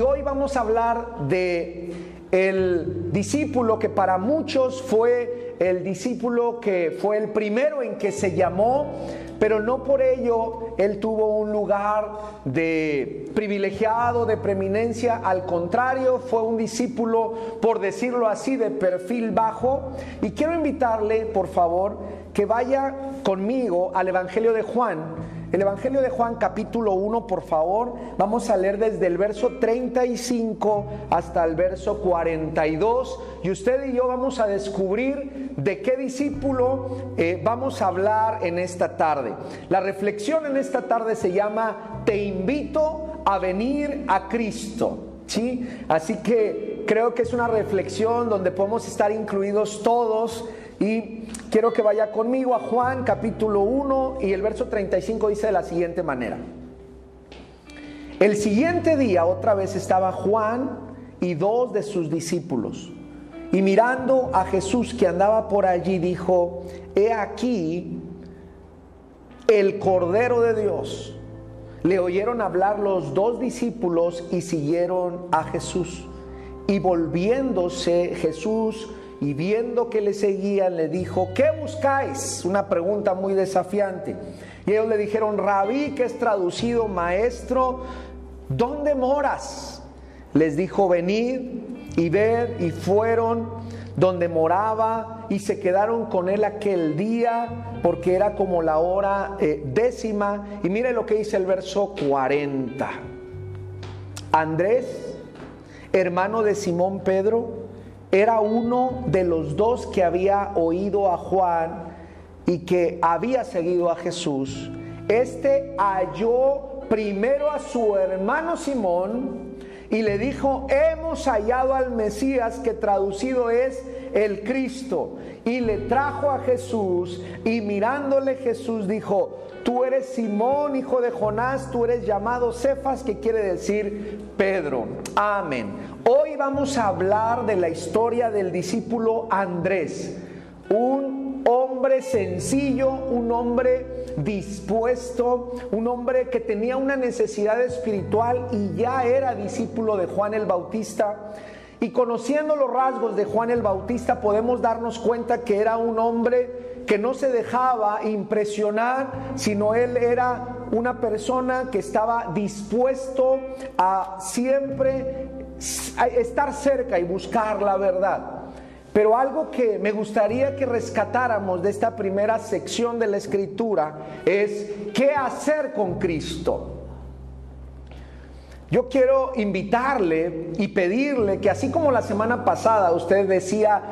Hoy vamos a hablar de el discípulo que para muchos fue el discípulo que fue el primero en que se llamó, pero no por ello él tuvo un lugar de privilegiado, de preeminencia, al contrario, fue un discípulo, por decirlo así, de perfil bajo. Y quiero invitarle, por favor, que vaya conmigo al Evangelio de Juan el Evangelio de Juan capítulo 1, por favor, vamos a leer desde el verso 35 hasta el verso 42 y usted y yo vamos a descubrir de qué discípulo eh, vamos a hablar en esta tarde. La reflexión en esta tarde se llama Te invito a venir a Cristo. ¿sí? Así que creo que es una reflexión donde podemos estar incluidos todos y quiero que vaya conmigo a Juan capítulo 1 y el verso 35 dice de la siguiente manera. El siguiente día otra vez estaba Juan y dos de sus discípulos. Y mirando a Jesús que andaba por allí, dijo, he aquí el Cordero de Dios. Le oyeron hablar los dos discípulos y siguieron a Jesús. Y volviéndose Jesús y viendo que le seguían le dijo, ¿qué buscáis? Una pregunta muy desafiante. Y ellos le dijeron, rabí, que es traducido maestro, ¿dónde moras? Les dijo, venid y ved, y fueron donde moraba y se quedaron con él aquel día porque era como la hora eh, décima. Y mire lo que dice el verso 40. Andrés, hermano de Simón Pedro, era uno de los dos que había oído a Juan y que había seguido a Jesús. Este halló primero a su hermano Simón y le dijo, hemos hallado al Mesías que traducido es el Cristo. Y le trajo a Jesús y mirándole Jesús dijo, tú eres Simón, hijo de Jonás, tú eres llamado Cefas, que quiere decir Pedro. Amén. Hoy vamos a hablar de la historia del discípulo Andrés, un hombre sencillo, un hombre dispuesto, un hombre que tenía una necesidad espiritual y ya era discípulo de Juan el Bautista. Y conociendo los rasgos de Juan el Bautista podemos darnos cuenta que era un hombre que no se dejaba impresionar, sino él era una persona que estaba dispuesto a siempre estar cerca y buscar la verdad. Pero algo que me gustaría que rescatáramos de esta primera sección de la escritura es qué hacer con Cristo. Yo quiero invitarle y pedirle que así como la semana pasada usted decía,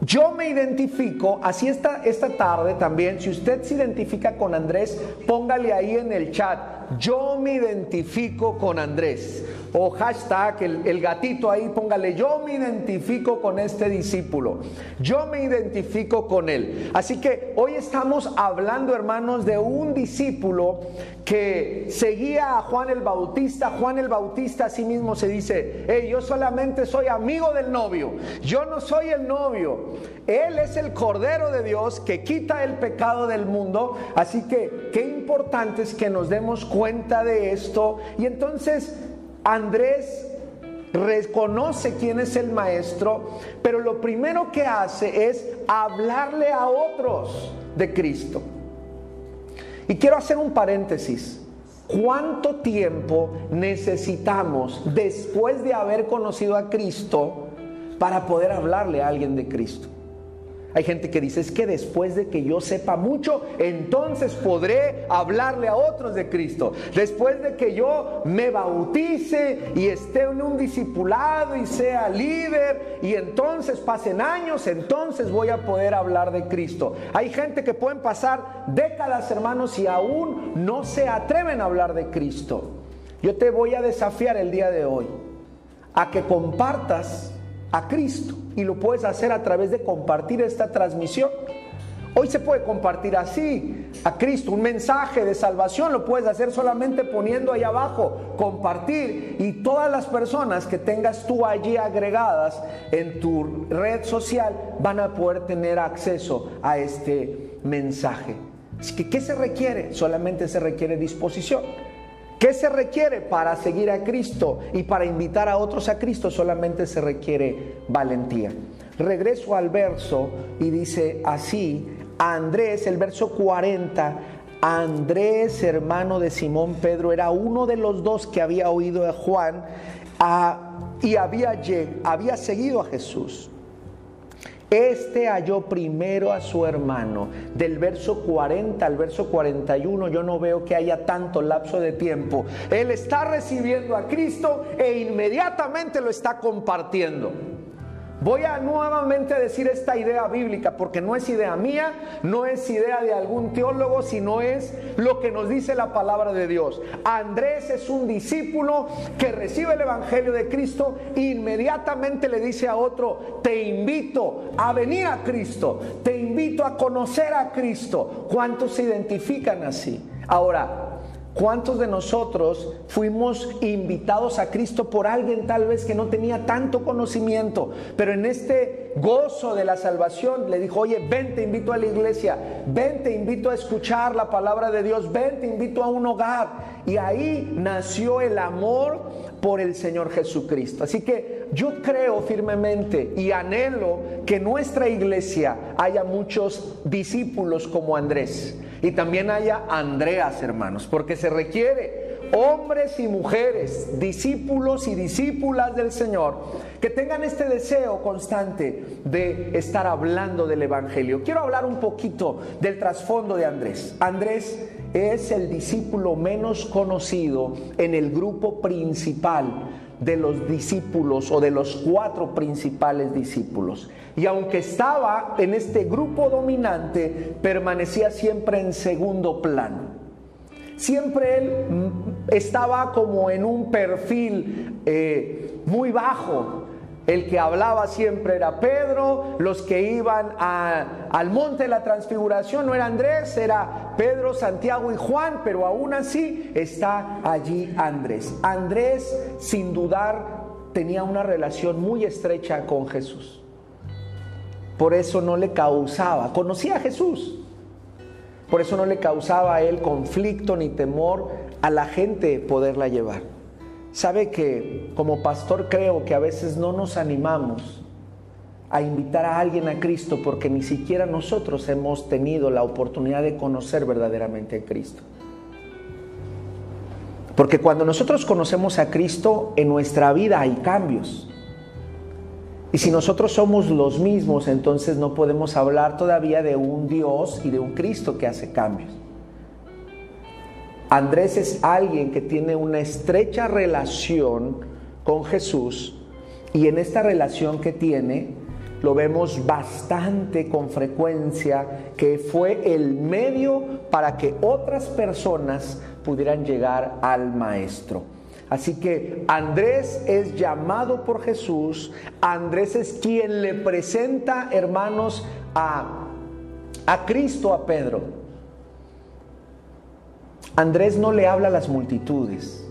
yo me identifico, así esta, esta tarde también, si usted se identifica con Andrés, póngale ahí en el chat, yo me identifico con Andrés o hashtag, el, gatito ahí, póngale, yo me identifico con este discípulo, yo me identifico con él. Así que hoy estamos hablando, hermanos, de un discípulo que seguía a Juan el Bautista. Juan el Bautista a sí mismo se dice, hey, yo solamente soy amigo del novio, yo no soy el novio. Él es el Cordero de Dios que quita el pecado del mundo. Así que qué importante es que nos demos cuenta de esto. Y entonces Andrés reconoce quién es el maestro, pero lo primero que hace es hablarle a otros de Cristo. Y quiero hacer un paréntesis. ¿Cuánto tiempo necesitamos después de haber conocido a Cristo para poder hablarle a alguien de Cristo? Hay gente que dice, es que después de que yo sepa mucho, entonces podré hablarle a otros de Cristo. Después de que yo me bautice y esté en un discipulado y sea líder y entonces pasen años, entonces voy a poder hablar de Cristo. Hay gente que pueden pasar décadas, hermanos, y aún no se atreven a hablar de Cristo. Yo te voy a desafiar el día de hoy a que compartas a Cristo y lo puedes hacer a través de compartir esta transmisión. Hoy se puede compartir así a Cristo, un mensaje de salvación, lo puedes hacer solamente poniendo ahí abajo, compartir y todas las personas que tengas tú allí agregadas en tu red social van a poder tener acceso a este mensaje. Así que, ¿qué se requiere? Solamente se requiere disposición. ¿Qué se requiere para seguir a Cristo y para invitar a otros a Cristo? Solamente se requiere valentía. Regreso al verso y dice así, Andrés, el verso 40, Andrés, hermano de Simón Pedro, era uno de los dos que había oído a Juan y había, seguido a Jesús. Este halló primero a su hermano. Del verso 40 al verso 41 yo no veo que haya tanto lapso de tiempo. Él está recibiendo a Cristo e inmediatamente lo está compartiendo. Voy a nuevamente decir esta idea bíblica porque no es idea mía, no es idea de algún teólogo, sino es lo que nos dice la palabra de Dios. Andrés es un discípulo que recibe el Evangelio de Cristo e inmediatamente le dice a otro, te invito a venir a Cristo, te invito a conocer a Cristo. ¿Cuántos se identifican así? Ahora, ¿Cuántos de nosotros fuimos invitados a Cristo por alguien tal vez que no tenía tanto conocimiento, pero en este gozo de la salvación le dijo, oye, ven, te invito a la iglesia, ven, te invito a escuchar la palabra de Dios, ven, te invito a un hogar. Y ahí nació el amor por el Señor Jesucristo. Así que yo creo firmemente y anhelo que nuestra iglesia haya muchos discípulos como Andrés y también haya Andreas, hermanos, porque se requiere hombres y mujeres, discípulos y discípulas del Señor, que tengan este deseo constante de estar hablando del Evangelio. Quiero hablar un poquito del trasfondo de Andrés. Andrés es el discípulo menos conocido en el grupo principal de los discípulos o de los cuatro principales discípulos. Y aunque estaba en este grupo dominante, permanecía siempre en segundo plano. Siempre él mm, estaba como en un perfil eh, muy bajo, el que hablaba siempre era Pedro, los que iban al monte de la transfiguración no era Andrés, era Pedro, Santiago y Juan, pero aún así está allí Andrés. Andrés, sin dudar, tenía una relación muy estrecha con Jesús. Por eso no le causaba, conocía a Jesús, por eso no le causaba a él conflicto ni temor a la gente poderla llevar. Sabe que como pastor creo que a veces no nos animamos a invitar a alguien a Cristo porque ni siquiera nosotros hemos tenido la oportunidad de conocer verdaderamente a Cristo. Porque cuando nosotros conocemos a Cristo, en nuestra vida hay cambios. Y si nosotros somos los mismos, entonces no podemos hablar todavía de un Dios y de un Cristo que hace cambios. Andrés es alguien que tiene una estrecha relación con Jesús y en esta relación que tiene lo vemos bastante con frecuencia que fue el medio para que otras personas pudieran llegar al maestro. Así que Andrés es llamado por Jesús, Andrés es quien le presenta, hermanos, a, a Cristo a Pedro. Andrés no le habla a las multitudes.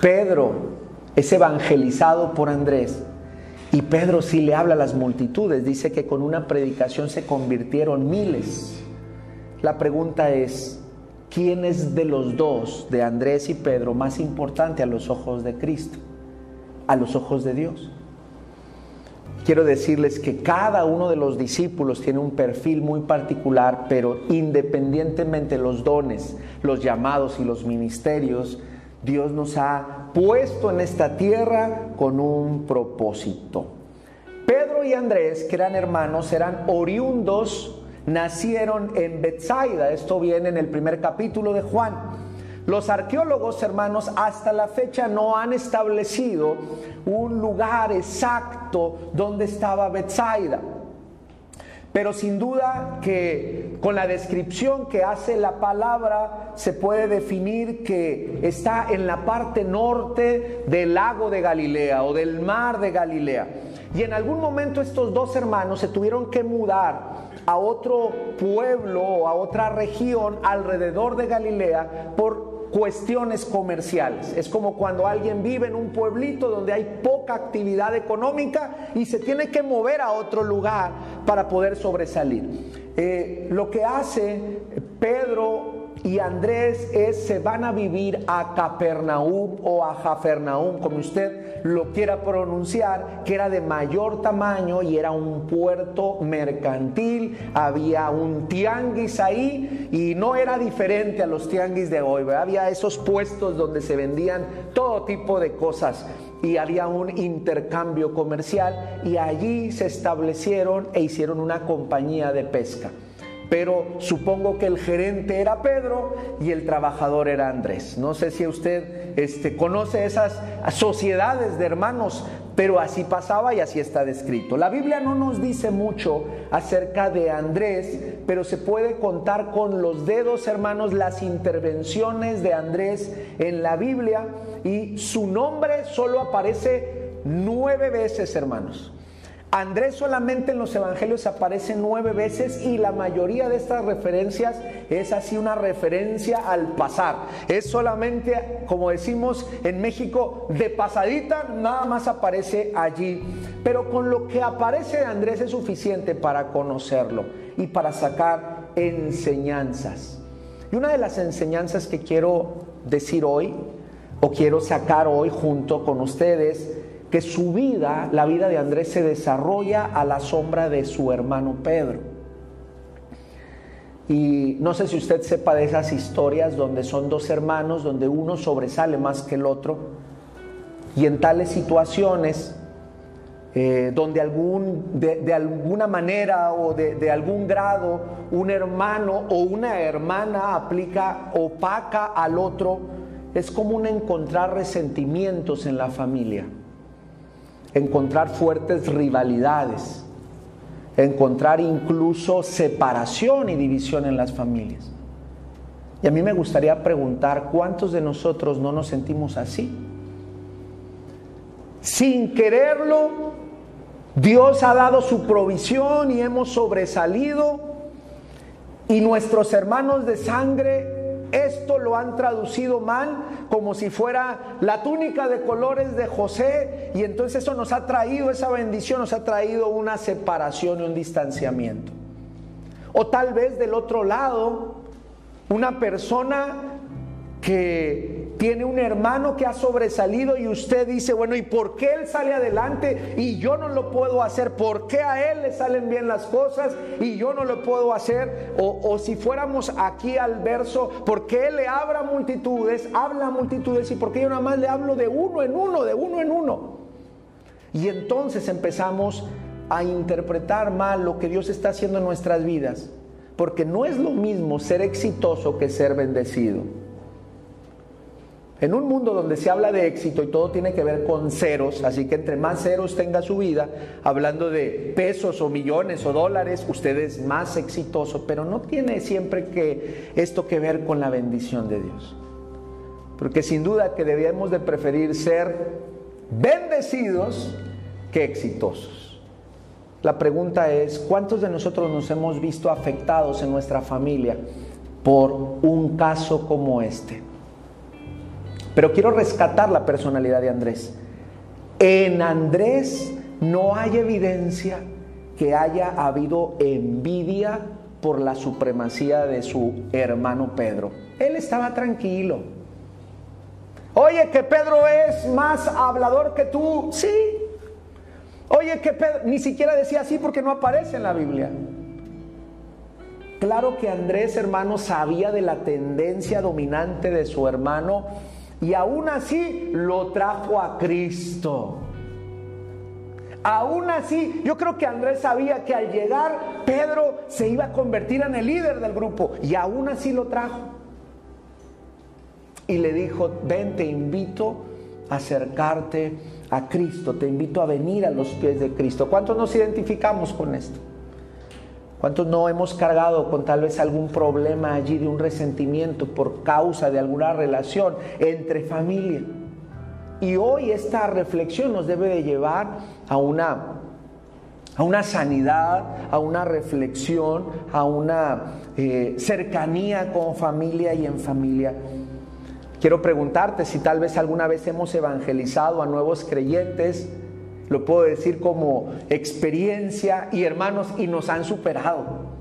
Pedro es evangelizado por Andrés y Pedro sí le habla a las multitudes. Dice que con una predicación se convirtieron miles. La pregunta es, ¿quién es de los dos, de Andrés y Pedro, más importante a los ojos de Cristo, a los ojos de Dios? Quiero decirles que cada uno de los discípulos tiene un perfil muy particular, pero independientemente los dones, los llamados y los ministerios, Dios nos ha puesto en esta tierra con un propósito. Pedro y Andrés, que eran hermanos, eran oriundos, nacieron en Bethsaida. Esto viene en el primer capítulo de Juan. Los arqueólogos, hermanos, hasta la fecha no han establecido un lugar exacto donde estaba Bethsaida. Pero sin duda que con la descripción que hace la palabra se puede definir que está en la parte norte del lago de Galilea o del mar de Galilea. Y en algún momento estos dos hermanos se tuvieron que mudar a otro pueblo o a otra región alrededor de Galilea por cuestiones comerciales. Es como cuando alguien vive en un pueblito donde hay poca actividad económica y se tiene que mover a otro lugar para poder sobresalir. Eh, lo que hace Pedro y Andrés es, se van a vivir a Capernaum o a Jafernaum, como usted lo quiera pronunciar, que era de mayor tamaño y era un puerto mercantil, había un tianguis ahí y no era diferente a los tianguis de hoy, había esos puestos donde se vendían todo tipo de cosas y había un intercambio comercial y allí se establecieron e hicieron una compañía de pesca pero supongo que el gerente era Pedro y el trabajador era Andrés. No sé si usted este, conoce esas sociedades de hermanos, pero así pasaba y así está descrito. La Biblia no nos dice mucho acerca de Andrés, pero se puede contar con los dedos, hermanos, las intervenciones de Andrés en la Biblia y su nombre solo aparece nueve veces, hermanos. Andrés solamente en los evangelios aparece nueve veces y la mayoría de estas referencias es así una referencia al pasar. Es solamente, como decimos en México, de pasadita, nada más aparece allí. Pero con lo que aparece de Andrés es suficiente para conocerlo y para sacar enseñanzas. Y una de las enseñanzas que quiero decir hoy, o quiero sacar hoy junto con ustedes, que su vida, la vida de Andrés, se desarrolla a la sombra de su hermano Pedro. Y no sé si usted sepa de esas historias donde son dos hermanos, donde uno sobresale más que el otro. Y en tales situaciones, eh, donde algún, de, alguna manera o de, de algún grado un hermano o una hermana aplica opaca al otro, es común encontrar resentimientos en la familia encontrar fuertes rivalidades, encontrar incluso separación y división en las familias. Y a mí me gustaría preguntar, ¿cuántos de nosotros no nos sentimos así? Sin quererlo, Dios ha dado su provisión y hemos sobresalido y nuestros hermanos de sangre esto lo han traducido mal como si fuera la túnica de colores de José y entonces eso nos ha traído esa bendición, nos ha traído una separación y un distanciamiento. O tal vez del otro lado, una persona que tiene un hermano que ha sobresalido y usted dice, bueno, ¿y por qué él sale adelante y yo no lo puedo hacer? ¿Por qué a él le salen bien las cosas y yo no lo puedo hacer? O, si fuéramos aquí al verso, ¿por qué él le habla multitudes, habla multitudes y por qué yo nada más le hablo de uno en uno, de uno en uno? Y entonces empezamos a interpretar mal lo que Dios está haciendo en nuestras vidas, porque no es lo mismo ser exitoso que ser bendecido. En un mundo donde se habla de éxito y todo tiene que ver con ceros, así que entre más ceros tenga su vida, hablando de pesos o millones o dólares, usted es más exitoso, pero no tiene siempre que esto que ver con la bendición de Dios. Porque sin duda que debemos de preferir ser bendecidos que exitosos. La pregunta es, ¿cuántos de nosotros nos hemos visto afectados en nuestra familia por un caso como este? Pero quiero rescatar la personalidad de Andrés. En Andrés no hay evidencia que haya habido envidia por la supremacía de su hermano Pedro. Él estaba tranquilo. Oye, que Pedro es más hablador que tú. Sí. Oye, que Pedro ni siquiera decía así porque no aparece en la Biblia. Claro que Andrés, hermano, sabía de la tendencia dominante de su hermano y aún así lo trajo a Cristo. Aún así, yo creo que Andrés sabía que al llegar Pedro se iba a convertir en el líder del grupo y aún así lo trajo. Y le dijo, ven, te invito a acercarte a Cristo, te invito a venir a los pies de Cristo. ¿Cuántos nos identificamos con esto? ¿Cuántos no hemos cargado con tal vez algún problema allí de un resentimiento por causa de alguna relación entre familia? Y hoy esta reflexión nos debe de llevar a una, a una sanidad, a una reflexión, a una eh, cercanía con familia y en familia. Quiero preguntarte si tal vez alguna vez hemos evangelizado a nuevos creyentes lo puedo decir como experiencia y hermanos, y nos han superado.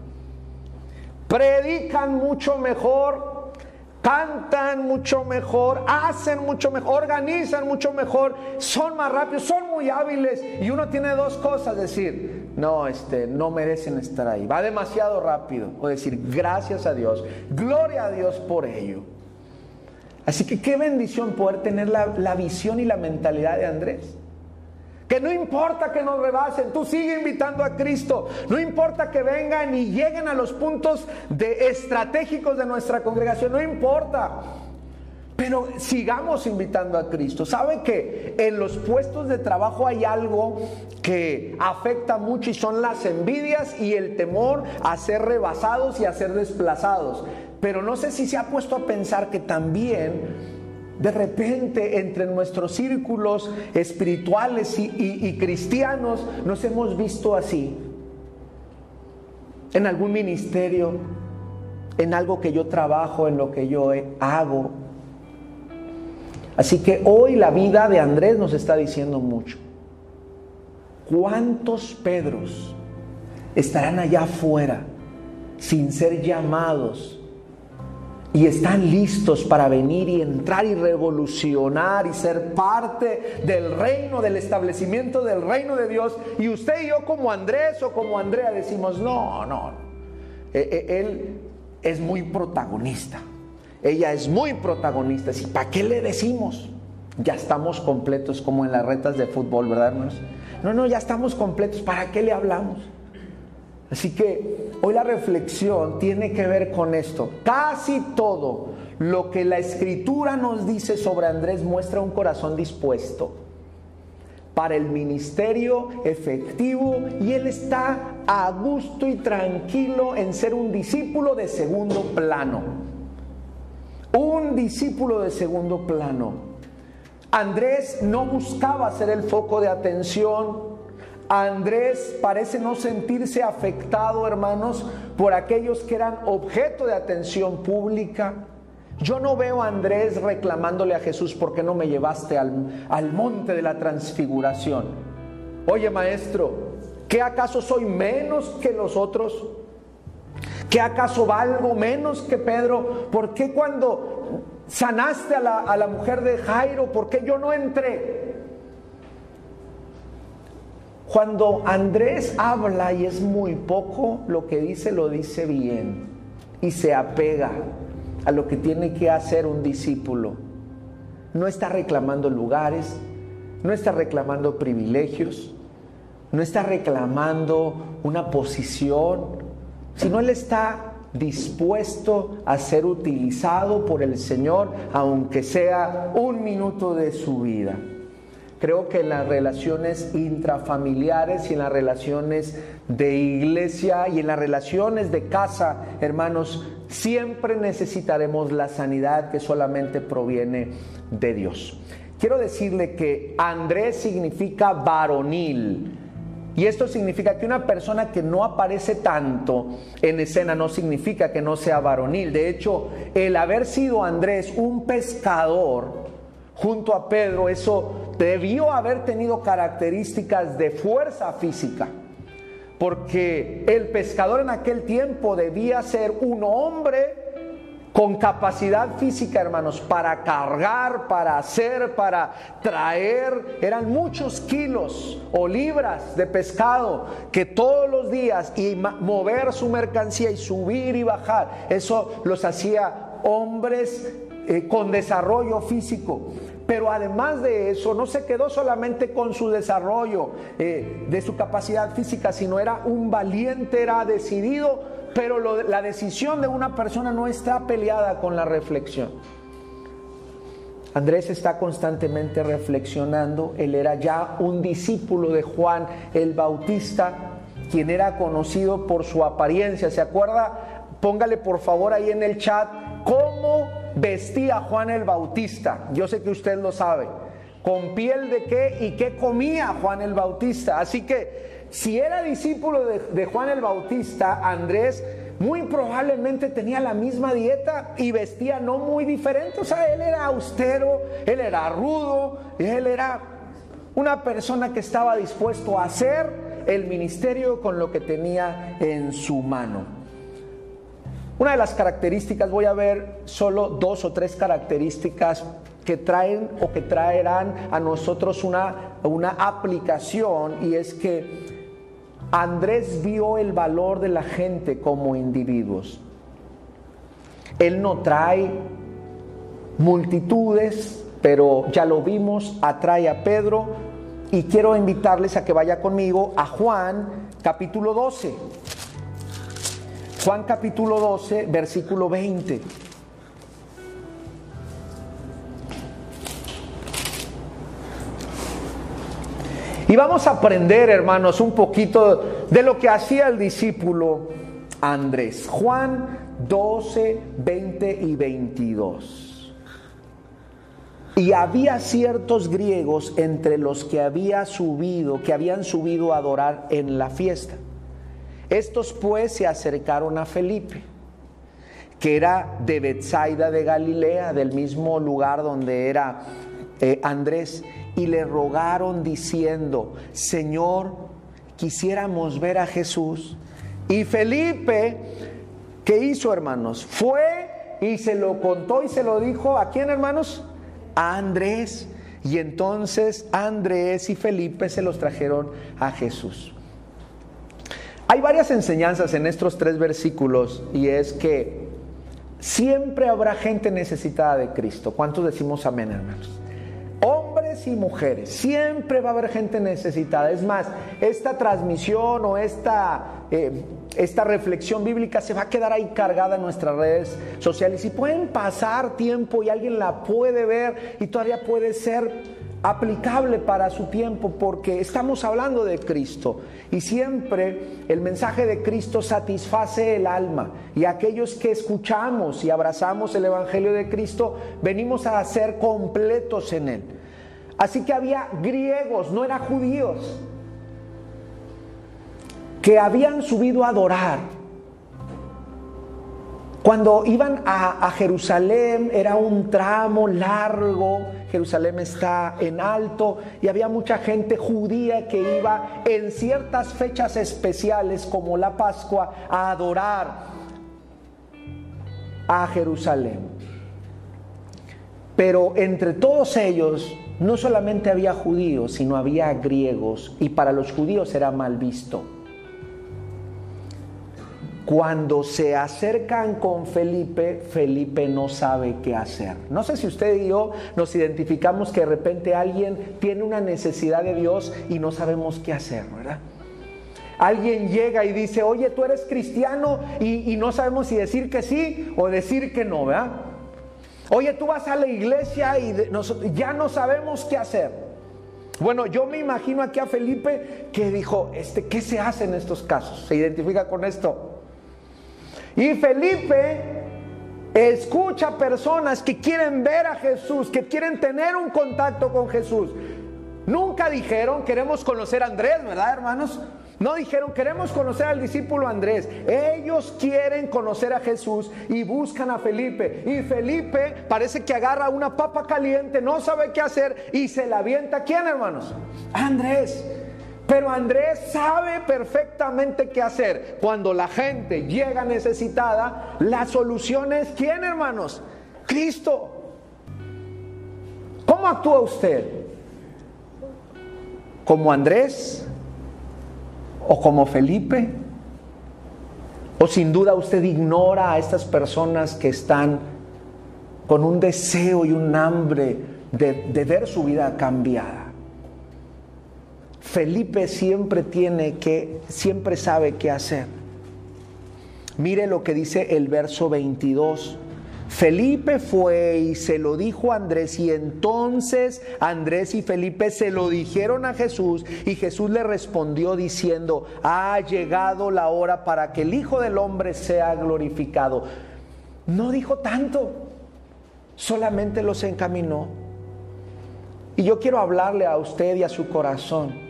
Predican mucho mejor, cantan mucho mejor, hacen mucho mejor, organizan mucho mejor, son más rápidos, son muy hábiles y uno tiene dos cosas, decir, no, este, no merecen estar ahí, va demasiado rápido, o decir, gracias a Dios, gloria a Dios por ello. Así que qué bendición poder tener la, la visión y la mentalidad de Andrés. Que no importa que nos rebasen, tú sigue invitando a Cristo. No importa que vengan y lleguen a los puntos de estratégicos de nuestra congregación, no importa. Pero sigamos invitando a Cristo. ¿Sabe que en los puestos de trabajo hay algo que afecta mucho y son las envidias y el temor a ser rebasados y a ser desplazados? Pero no sé si se ha puesto a pensar que también de repente entre nuestros círculos espirituales y, cristianos nos hemos visto así. En algún ministerio, en algo que yo trabajo, en lo que yo hago. Así que hoy la vida de Andrés nos está diciendo mucho. ¿Cuántos Pedros estarán allá afuera sin ser llamados y están listos para venir y entrar y revolucionar y ser parte del reino, del establecimiento del reino de Dios. Y usted y yo como Andrés o como Andrea decimos, no, no, e, e, él es muy protagonista. Ella es muy protagonista. ¿Y para qué le decimos? Ya estamos completos como en las retas de fútbol, ¿verdad, hermanos? No, no, ya estamos completos. ¿Para qué le hablamos? Así que hoy la reflexión tiene que ver con esto. Casi todo lo que la escritura nos dice sobre Andrés muestra un corazón dispuesto para el ministerio efectivo y él está a gusto y tranquilo en ser un discípulo de segundo plano. Un discípulo de segundo plano. Andrés no buscaba ser el foco de atención, Andrés parece no sentirse afectado, hermanos, por aquellos que eran objeto de atención pública. Yo no veo a Andrés reclamándole a Jesús, ¿por qué no me llevaste al, al monte de la transfiguración? Oye, maestro, ¿qué acaso soy menos que los otros? ¿Qué acaso valgo menos que Pedro? ¿Por qué cuando sanaste a la, a la mujer de Jairo, por qué yo no entré? Cuando Andrés habla y es muy poco, lo que dice lo dice bien y se apega a lo que tiene que hacer un discípulo. No está reclamando lugares, no está reclamando privilegios, no está reclamando una posición, sino él está dispuesto a ser utilizado por el Señor, aunque sea un minuto de su vida. Creo que en las relaciones intrafamiliares y en las relaciones de iglesia y en las relaciones de casa, hermanos, siempre necesitaremos la sanidad que solamente proviene de Dios. Quiero decirle que Andrés significa varonil. Y esto significa que una persona que no aparece tanto en escena no significa que no sea varonil. De hecho, el haber sido Andrés un pescador, junto a Pedro, eso debió haber tenido características de fuerza física, porque el pescador en aquel tiempo debía ser un hombre con capacidad física, hermanos, para cargar, para hacer, para traer. Eran muchos kilos o libras de pescado que todos los días y mover su mercancía y subir y bajar, eso los hacía hombres eh, con desarrollo físico. Pero además de eso, no se quedó solamente con su desarrollo eh, de su capacidad física, sino era un valiente, era decidido, pero la decisión de una persona no está peleada con la reflexión. Andrés está constantemente reflexionando, él era ya un discípulo de Juan el Bautista, quien era conocido por su apariencia. ¿Se acuerda? Póngale por favor ahí en el chat cómo vestía Juan el Bautista? Yo sé que usted lo sabe. ¿Con piel de qué y qué comía Juan el Bautista? Así que si era discípulo de, Juan el Bautista, Andrés muy probablemente tenía la misma dieta y vestía no muy diferente. O sea, él era austero, él era rudo, él era una persona que estaba dispuesto a hacer el ministerio con lo que tenía en su mano. Una de las características, voy a ver solo dos o tres características que traen o que traerán a nosotros una, una aplicación y es que Andrés vio el valor de la gente como individuos. Él no trae multitudes, pero ya lo vimos, atrae a Pedro y quiero invitarles a que vaya conmigo a Juan capítulo 12. Juan capítulo 12, versículo 20. Y vamos a aprender, hermanos, un poquito de lo que hacía el discípulo Andrés. Juan 12, 20 y 22. Y había ciertos griegos entre los que había subido, que habían subido a adorar en la fiesta. Estos pues se acercaron a Felipe, que era de Bethsaida de Galilea, del mismo lugar donde era eh, Andrés, y le rogaron diciendo, Señor, quisiéramos ver a Jesús. Y Felipe, ¿qué hizo hermanos? Fue y se lo contó y se lo dijo a quién hermanos? A Andrés. Y entonces Andrés y Felipe se los trajeron a Jesús. Hay varias enseñanzas en estos tres versículos y es que siempre habrá gente necesitada de Cristo. ¿Cuántos decimos amén, hermanos? Hombres y mujeres, siempre va a haber gente necesitada. Es más, esta transmisión o esta, eh, esta reflexión bíblica se va a quedar ahí cargada en nuestras redes sociales y pueden pasar tiempo y alguien la puede ver y todavía puede ser aplicable para su tiempo porque estamos hablando de Cristo y siempre el mensaje de Cristo satisface el alma y aquellos que escuchamos y abrazamos el Evangelio de Cristo venimos a ser completos en él. Así que había griegos, no eran judíos, que habían subido a adorar cuando iban a, Jerusalén era un tramo largo, Jerusalén está en alto y había mucha gente judía que iba en ciertas fechas especiales como la Pascua a adorar a Jerusalén. Pero entre todos ellos no solamente había judíos, sino había griegos y para los judíos era mal visto cuando se acercan con Felipe, Felipe no sabe qué hacer. No sé si usted y yo nos identificamos que de repente alguien tiene una necesidad de Dios y no sabemos qué hacer, ¿verdad? Alguien llega y dice, oye, tú eres cristiano y, no sabemos si decir que sí o decir que no, ¿verdad? Oye, tú vas a la iglesia y ya no sabemos qué hacer. Bueno, yo me imagino aquí a Felipe que dijo, este, ¿qué se hace en estos casos? ¿Se identifica con esto? Y Felipe escucha personas que quieren ver a Jesús, que quieren tener un contacto con Jesús. Nunca dijeron, queremos conocer a Andrés, ¿verdad, hermanos? No dijeron, queremos conocer al discípulo Andrés. Ellos quieren conocer a Jesús y buscan a Felipe. Y Felipe parece que agarra una papa caliente, no sabe qué hacer y se la avienta. ¿Quién, hermanos? Andrés. Pero Andrés sabe perfectamente qué hacer. Cuando la gente llega necesitada, la solución es ¿quién, hermanos? Cristo. ¿Cómo actúa usted? ¿Como Andrés? ¿O como Felipe? ¿O sin duda usted ignora a estas personas que están con un deseo y un hambre de, de ver su vida cambiada? Felipe siempre tiene que, siempre sabe qué hacer. Mire lo que dice el verso 22. Felipe fue y se lo dijo a Andrés y entonces Andrés y Felipe se lo dijeron a Jesús y Jesús le respondió diciendo, ha llegado la hora para que el Hijo del Hombre sea glorificado. No dijo tanto, solamente los encaminó. Y yo quiero hablarle a usted y a su corazón.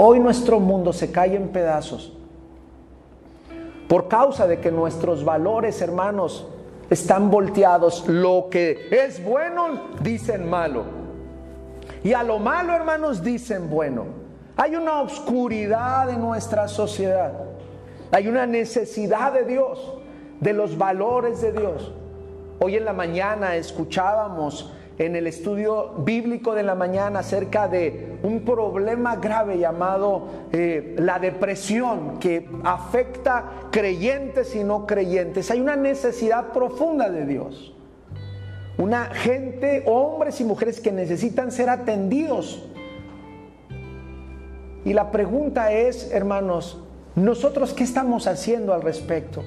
Hoy nuestro mundo se cae en pedazos por causa de que nuestros valores, hermanos, están volteados. Lo que es bueno, dicen malo. Y a lo malo, hermanos, dicen bueno. Hay una oscuridad en nuestra sociedad. Hay una necesidad de Dios. de los valores de Dios. Hoy en la mañana escuchábamos en el estudio bíblico de la mañana acerca de un problema grave llamado eh, la depresión que afecta creyentes y no creyentes. Hay una necesidad profunda de Dios. Una gente, hombres y mujeres que necesitan ser atendidos. Y la pregunta es, hermanos, ¿nosotros qué estamos haciendo al respecto?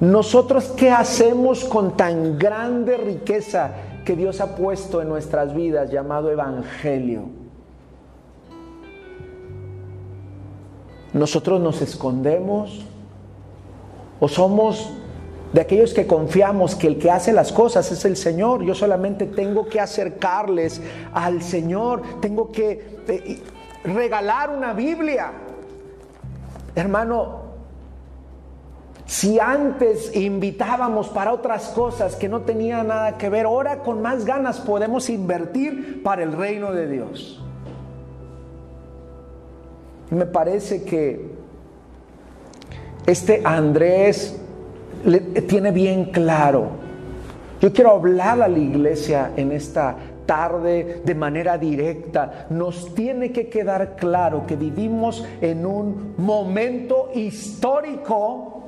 ¿Nosotros qué hacemos con tan grande riqueza que Dios ha puesto en nuestras vidas llamado Evangelio. Nosotros nos escondemos o somos de aquellos que confiamos que el que hace las cosas es el Señor. Yo solamente tengo que acercarles al Señor, tengo que eh, regalar una Biblia. Hermano, si antes invitábamos para otras cosas que no tenían nada que ver, ahora con más ganas podemos invertir para el reino de Dios. Me parece que este Andrés le, tiene bien claro. Yo quiero hablar a la iglesia en esta tarde de manera directa. Nos tiene que quedar claro que vivimos en un momento histórico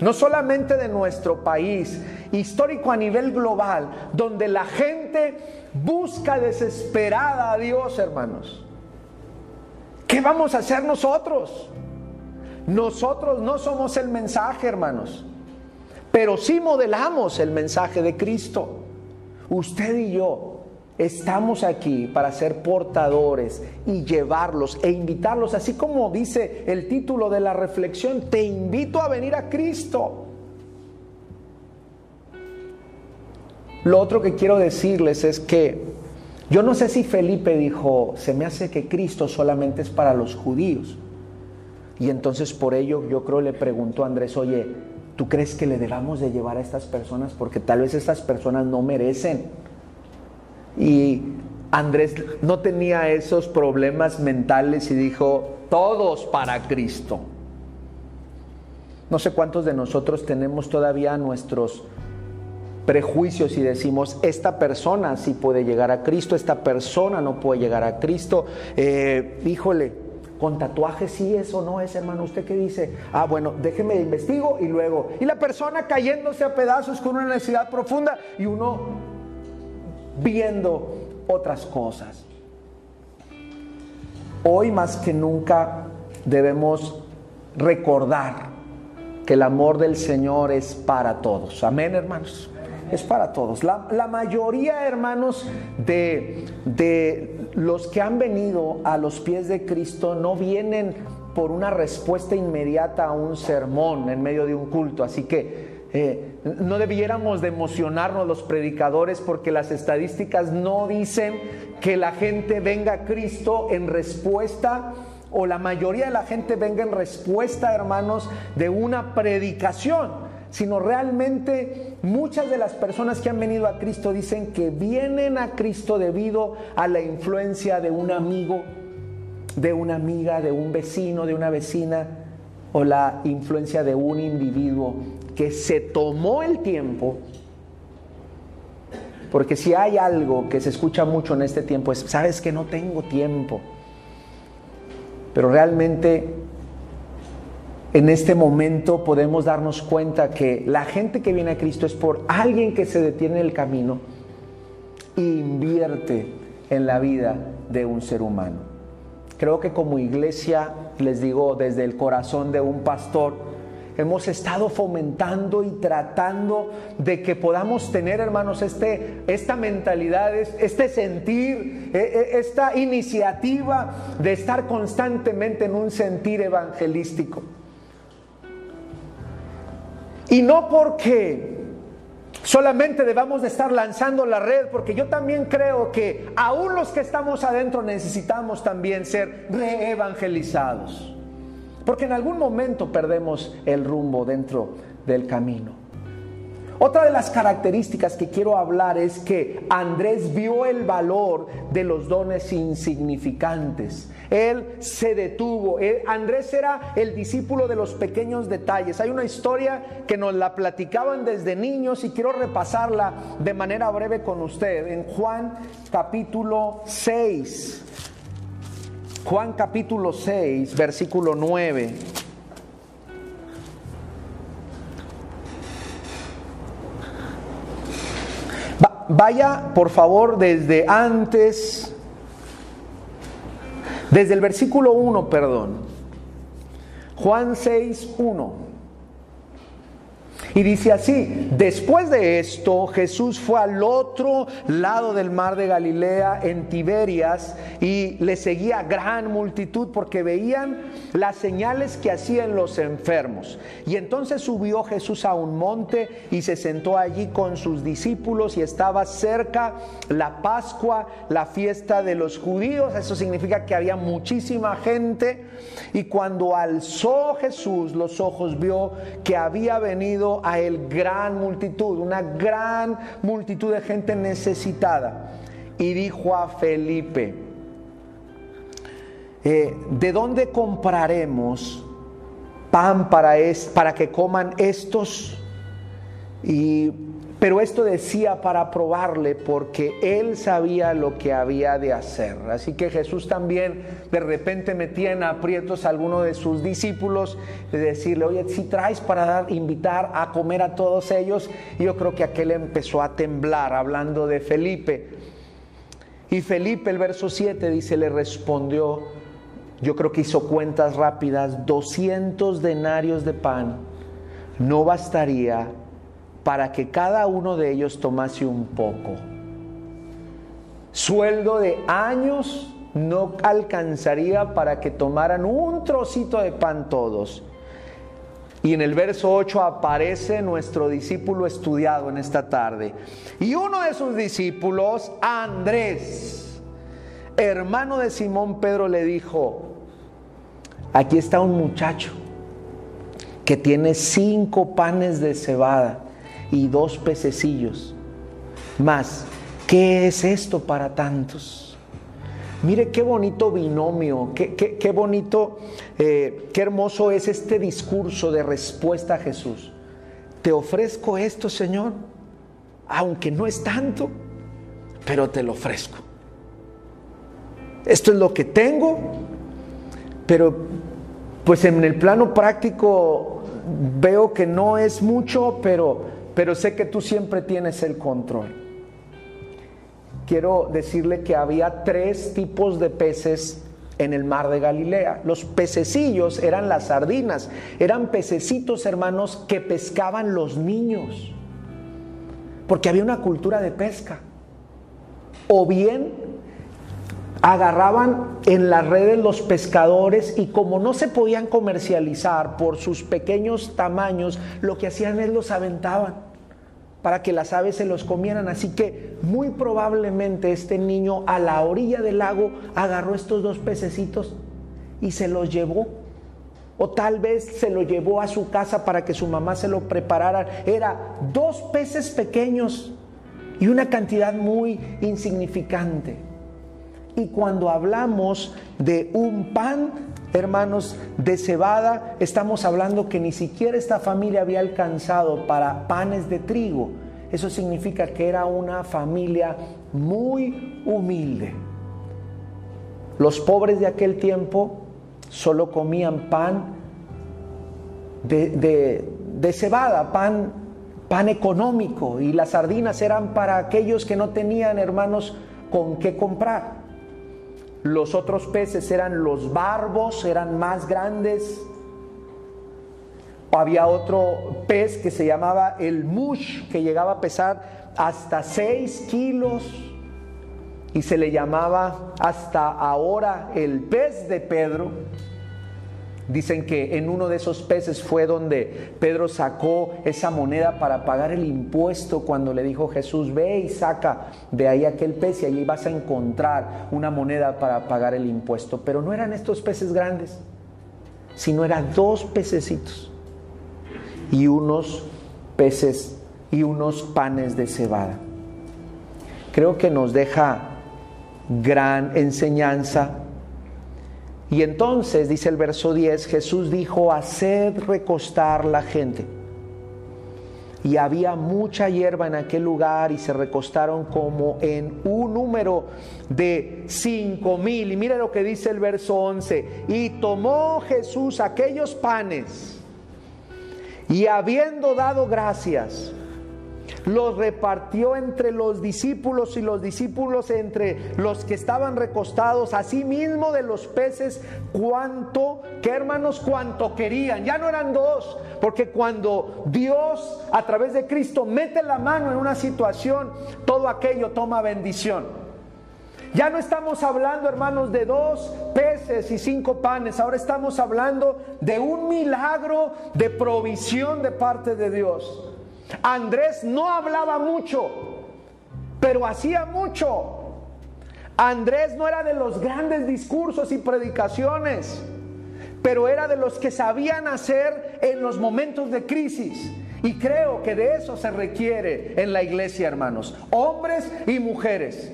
no solamente de nuestro país, histórico a nivel global, donde la gente busca desesperada a Dios, hermanos. ¿Qué vamos a hacer nosotros? Nosotros no somos el mensaje, hermanos, pero sí modelamos el mensaje de Cristo. Usted y yo Estamos aquí para ser portadores y llevarlos e invitarlos, así como dice el título de la reflexión, te invito a venir a Cristo. Lo otro que quiero decirles es que yo no sé si Felipe dijo, se me hace que Cristo solamente es para los judíos. Y entonces por ello yo creo le preguntó a Andrés, oye, ¿tú crees que le debamos de llevar a estas personas? Porque tal vez estas personas no merecen y Andrés no tenía esos problemas mentales y dijo, todos para Cristo. No sé cuántos de nosotros tenemos todavía nuestros prejuicios y decimos, esta persona sí puede llegar a Cristo, esta persona no puede llegar a Cristo. Eh, híjole, con tatuajes sí es no es, hermano. ¿Usted qué dice? Ah, bueno, déjeme investigo y luego. Y la persona cayéndose a pedazos con una necesidad profunda y uno viendo otras cosas. Hoy más que nunca debemos recordar que el amor del Señor es para todos. Amén, hermanos. Es para todos. La, mayoría, hermanos, de, de los que han venido a los pies de Cristo no vienen por una respuesta inmediata a un sermón en medio de un culto. Así que eh, no debiéramos de emocionarnos los predicadores porque las estadísticas no dicen que la gente venga a Cristo en respuesta o la mayoría de la gente venga en respuesta, hermanos, de una predicación, sino realmente muchas de las personas que han venido a Cristo dicen que vienen a Cristo debido a la influencia de un amigo, de una amiga, de un vecino, de una vecina o la influencia de un individuo que se tomó el tiempo, porque si hay algo que se escucha mucho en este tiempo es, sabes que no tengo tiempo, pero realmente en este momento podemos darnos cuenta que la gente que viene a Cristo es por alguien que se detiene en el camino e invierte en la vida de un ser humano. Creo que como iglesia, les digo desde el corazón de un pastor, hemos estado fomentando y tratando de que podamos tener, hermanos, este, esta mentalidad, este sentir, e, e, esta iniciativa de estar constantemente en un sentir evangelístico. Y no porque solamente debamos de estar lanzando la red, porque yo también creo que aún los que estamos adentro necesitamos también ser reevangelizados. Porque en algún momento perdemos el rumbo dentro del camino. Otra de las características que quiero hablar es que Andrés vio el valor de los dones insignificantes. Él se detuvo. Andrés era el discípulo de los pequeños detalles. Hay una historia que nos la platicaban desde niños y quiero repasarla de manera breve con usted. En Juan capítulo 6. Juan capítulo 6, versículo 9. Vaya, por favor, desde antes, desde el versículo 1, perdón. Juan 6, 1. Y dice así, después de esto Jesús fue al otro lado del mar de Galilea, en Tiberias, y le seguía gran multitud porque veían las señales que hacían los enfermos. Y entonces subió Jesús a un monte y se sentó allí con sus discípulos y estaba cerca la Pascua, la fiesta de los judíos. Eso significa que había muchísima gente. Y cuando alzó Jesús los ojos, vio que había venido a él gran multitud, una gran multitud de gente necesitada. Y dijo a Felipe, eh, ¿de dónde compraremos pan para, es, para que coman estos? Y pero esto decía para probarle porque él sabía lo que había de hacer. Así que Jesús también de repente metía en aprietos a alguno de sus discípulos de decirle, oye, si traes para dar, invitar a comer a todos ellos. Y yo creo que aquel empezó a temblar hablando de Felipe. Y Felipe, el verso 7 dice, le respondió, yo creo que hizo cuentas rápidas, 200 denarios de pan no bastaría para que cada uno de ellos tomase un poco. Sueldo de años no alcanzaría para que tomaran un trocito de pan todos. Y en el verso 8 aparece nuestro discípulo estudiado en esta tarde. Y uno de sus discípulos, Andrés, hermano de Simón Pedro, le dijo, aquí está un muchacho que tiene cinco panes de cebada y dos pececillos. Más, ¿qué es esto para tantos? Mire qué bonito binomio, qué, qué, bonito, eh, qué hermoso es este discurso de respuesta a Jesús. Te ofrezco esto, Señor, aunque no es tanto, pero te lo ofrezco. Esto es lo que tengo, pero pues en el plano práctico veo que no es mucho, pero pero sé que tú siempre tienes el control. Quiero decirle que había tres tipos de peces en el mar de Galilea. Los pececillos eran las sardinas, eran pececitos hermanos que pescaban los niños, porque había una cultura de pesca. O bien agarraban en las redes los pescadores y como no se podían comercializar por sus pequeños tamaños, lo que hacían es los aventaban para que las aves se los comieran. Así que muy probablemente este niño a la orilla del lago agarró estos dos pececitos y se los llevó. O tal vez se lo llevó a su casa para que su mamá se lo preparara. Era dos peces pequeños y una cantidad muy insignificante. Y cuando hablamos de un pan, hermanos, de cebada, estamos hablando que ni siquiera esta familia había alcanzado para panes de trigo. Eso significa que era una familia muy humilde. Los pobres de aquel tiempo solo comían pan de, cebada, pan, pan económico, y las sardinas eran para aquellos que no tenían, hermanos, con qué comprar. Los otros peces eran los barbos, eran más grandes. Había otro pez que se llamaba el mush, que llegaba a pesar hasta 6 kilos y se le llamaba hasta ahora el pez de Pedro. Dicen que en uno de esos peces fue donde Pedro sacó esa moneda para pagar el impuesto cuando le dijo Jesús, ve y saca de ahí aquel pez y allí vas a encontrar una moneda para pagar el impuesto. Pero no eran estos peces grandes, sino eran dos pececitos y unos peces y unos panes de cebada. Creo que nos deja gran enseñanza. Y entonces, dice el verso 10, Jesús dijo, haced recostar la gente. Y había mucha hierba en aquel lugar y se recostaron como en un número de cinco mil. Y mira lo que dice el verso 11. Y tomó Jesús aquellos panes y habiendo dado gracias, los repartió entre los discípulos y los discípulos entre los que estaban recostados, asimismo de los peces, cuanto, que hermanos, cuanto querían. Ya no eran dos, porque cuando Dios a través de Cristo mete la mano en una situación, todo aquello toma bendición. Ya no estamos hablando, hermanos, de dos peces y cinco panes. Ahora estamos hablando de un milagro de provisión de parte de Dios. Andrés no hablaba mucho, pero hacía mucho. Andrés no era de los grandes discursos y predicaciones, pero era de los que sabían hacer en los momentos de crisis. Y creo que de eso se requiere en la iglesia, hermanos, hombres y mujeres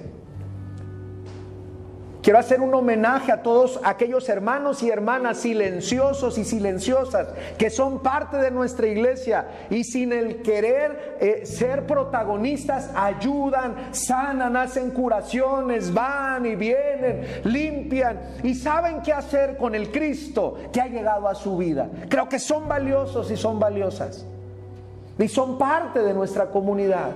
Quiero hacer un homenaje a todos aquellos hermanos y hermanas silenciosos y silenciosas que son parte de nuestra iglesia y sin el querer eh, ser protagonistas ayudan, sanan, hacen curaciones, van y vienen, limpian y saben qué hacer con el Cristo que ha llegado a su vida. Creo que son valiosos y son valiosas y son parte de nuestra comunidad.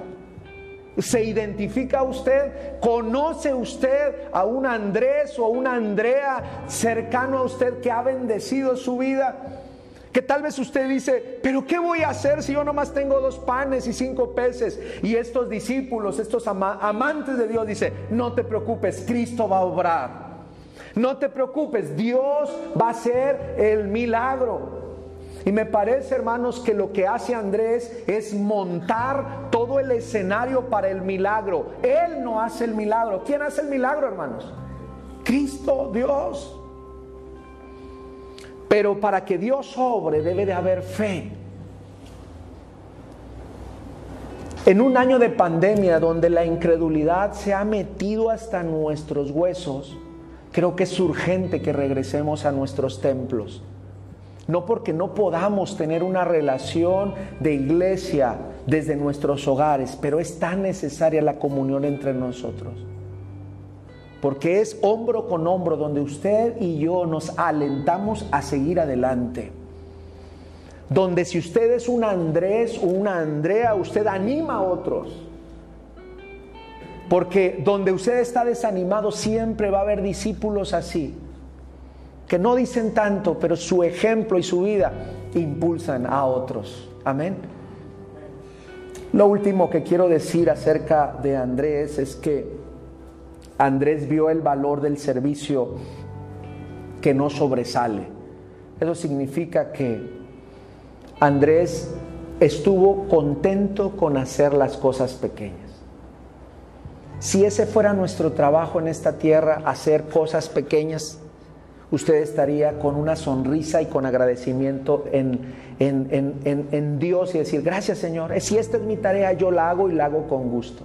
¿Se identifica usted? ¿Conoce usted a un Andrés o una Andrea cercano a usted que ha bendecido su vida? Que tal vez usted dice, pero ¿qué voy a hacer si yo nomás tengo dos panes y cinco peces? Y estos discípulos, estos amantes de Dios, dice, no te preocupes, Cristo va a obrar. No te preocupes, Dios va a hacer el milagro. Y me parece, hermanos, que lo que hace Andrés es montar todo el escenario para el milagro. Él no hace el milagro. ¿Quién hace el milagro, hermanos? Cristo, Dios. Pero para que Dios sobre debe de haber fe. En un año de pandemia donde la incredulidad se ha metido hasta nuestros huesos, creo que es urgente que regresemos a nuestros templos no porque no podamos tener una relación de iglesia desde nuestros hogares, pero es tan necesaria la comunión entre nosotros. Porque es hombro con hombro donde usted y yo nos alentamos a seguir adelante. Donde si usted es un Andrés o una Andrea, usted anima a otros. Porque donde usted está desanimado siempre va a haber discípulos así que no dicen tanto, pero su ejemplo y su vida impulsan a otros. Amén. Lo último que quiero decir acerca de Andrés es que Andrés vio el valor del servicio que no sobresale. Eso significa que Andrés estuvo contento con hacer las cosas pequeñas. Si ese fuera nuestro trabajo en esta tierra, hacer cosas pequeñas, usted estaría con una sonrisa y con agradecimiento en, en, Dios y decir, gracias Señor, si esta es mi tarea, yo la hago y la hago con gusto.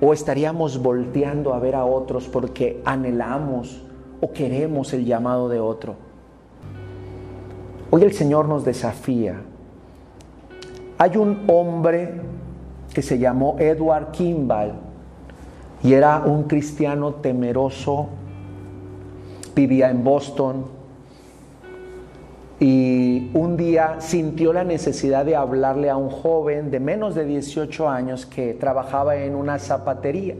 O estaríamos volteando a ver a otros porque anhelamos o queremos el llamado de otro. Hoy el Señor nos desafía. Hay un hombre que se llamó Edward Kimball y era un cristiano temeroso vivía en Boston y un día sintió la necesidad de hablarle a un joven de menos de 18 años que trabajaba en una zapatería.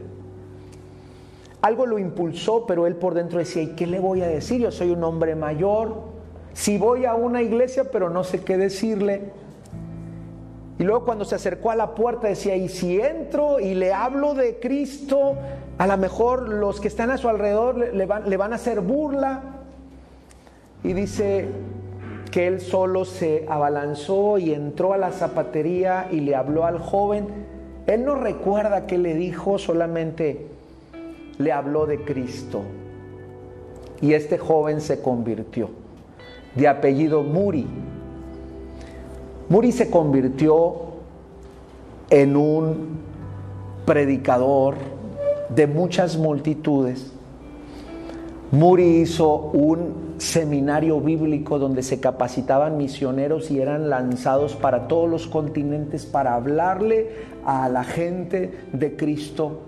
Algo lo impulsó, pero él por dentro decía, ¿y qué le voy a decir? Yo soy un hombre mayor, si voy a una iglesia, pero no sé qué decirle. Y luego cuando se acercó a la puerta decía, ¿y si entro y le hablo de Cristo? A lo mejor los que están a su alrededor le van, le van a hacer burla. Y dice que él solo se abalanzó y entró a la zapatería y le habló al joven. Él no recuerda qué le dijo, solamente le habló de Cristo. Y este joven se convirtió, de apellido Muri. Muri se convirtió en un predicador de muchas multitudes. Muri hizo un seminario bíblico donde se capacitaban misioneros y eran lanzados para todos los continentes para hablarle a la gente de Cristo.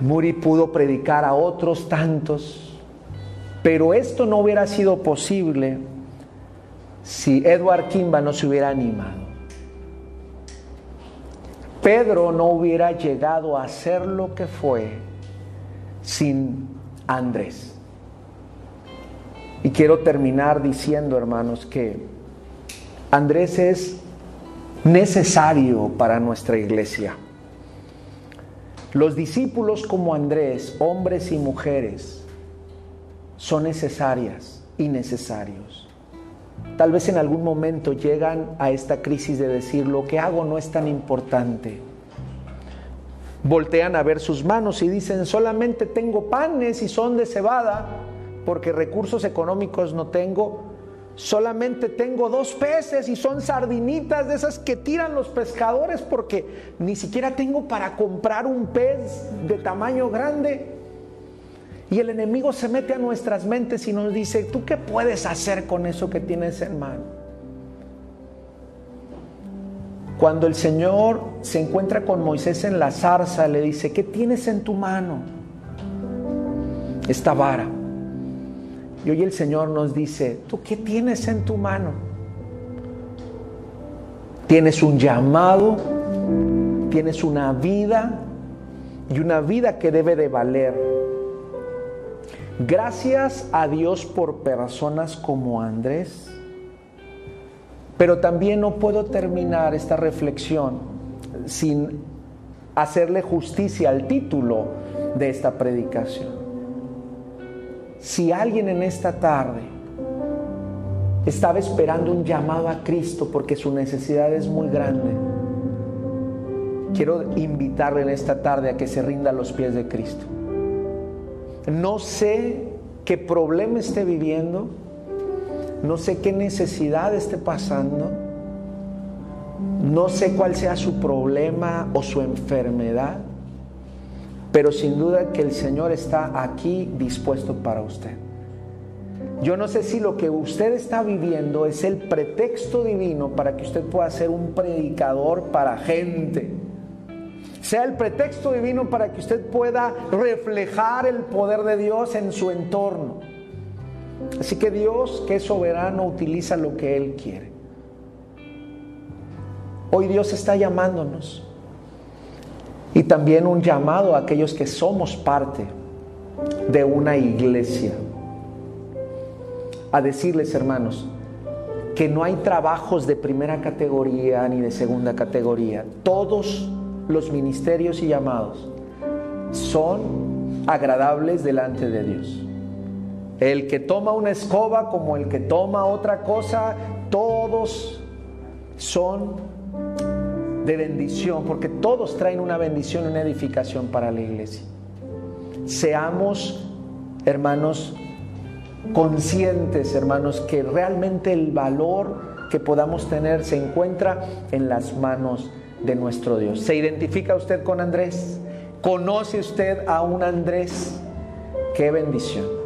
Muri pudo predicar a otros tantos, pero esto no hubiera sido posible si Edward Kimba no se hubiera animado. Pedro no hubiera llegado a ser lo que fue sin Andrés. Y quiero terminar diciendo, hermanos, que Andrés es necesario para nuestra iglesia. Los discípulos como Andrés, hombres y mujeres, son necesarias y necesarios. Tal vez en algún momento llegan a esta crisis de decir, lo que hago no es tan importante. Voltean a ver sus manos y dicen, solamente tengo panes y son de cebada, porque recursos económicos no tengo. Solamente tengo dos peces y son sardinitas de esas que tiran los pescadores porque ni siquiera tengo para comprar un pez de tamaño grande. Y el enemigo se mete a nuestras mentes y nos dice, ¿tú qué puedes hacer con eso que tienes en mano? Cuando el Señor se encuentra con Moisés en la zarza, le dice, ¿qué tienes en tu mano? Esta vara. Y hoy el Señor nos dice, ¿tú qué tienes en tu mano? Tienes un llamado, tienes una vida y una vida que debe de valer. Gracias a Dios por personas como Andrés. Pero también no puedo terminar esta reflexión sin hacerle justicia al título de esta predicación. Si alguien en esta tarde estaba esperando un llamado a Cristo porque su necesidad es muy grande, quiero invitarle en esta tarde a que se rinda a los pies de Cristo. No sé qué problema esté viviendo, no sé qué necesidad esté pasando, no sé cuál sea su problema o su enfermedad, pero sin duda que el Señor está aquí dispuesto para usted. Yo no sé si lo que usted está viviendo es el pretexto divino para que usted pueda ser un predicador para gente sea el pretexto divino para que usted pueda reflejar el poder de Dios en su entorno. Así que Dios, que es soberano, utiliza lo que Él quiere. Hoy Dios está llamándonos. Y también un llamado a aquellos que somos parte de una iglesia. A decirles, hermanos, que no hay trabajos de primera categoría ni de segunda categoría. Todos los ministerios y llamados son agradables delante de Dios. El que toma una escoba como el que toma otra cosa, todos son de bendición, porque todos traen una bendición, una edificación para la iglesia. Seamos, hermanos, conscientes, hermanos, que realmente el valor que podamos tener se encuentra en las manos de nuestro Dios. ¿Se identifica usted con Andrés? ¿Conoce usted a un Andrés? Qué bendición.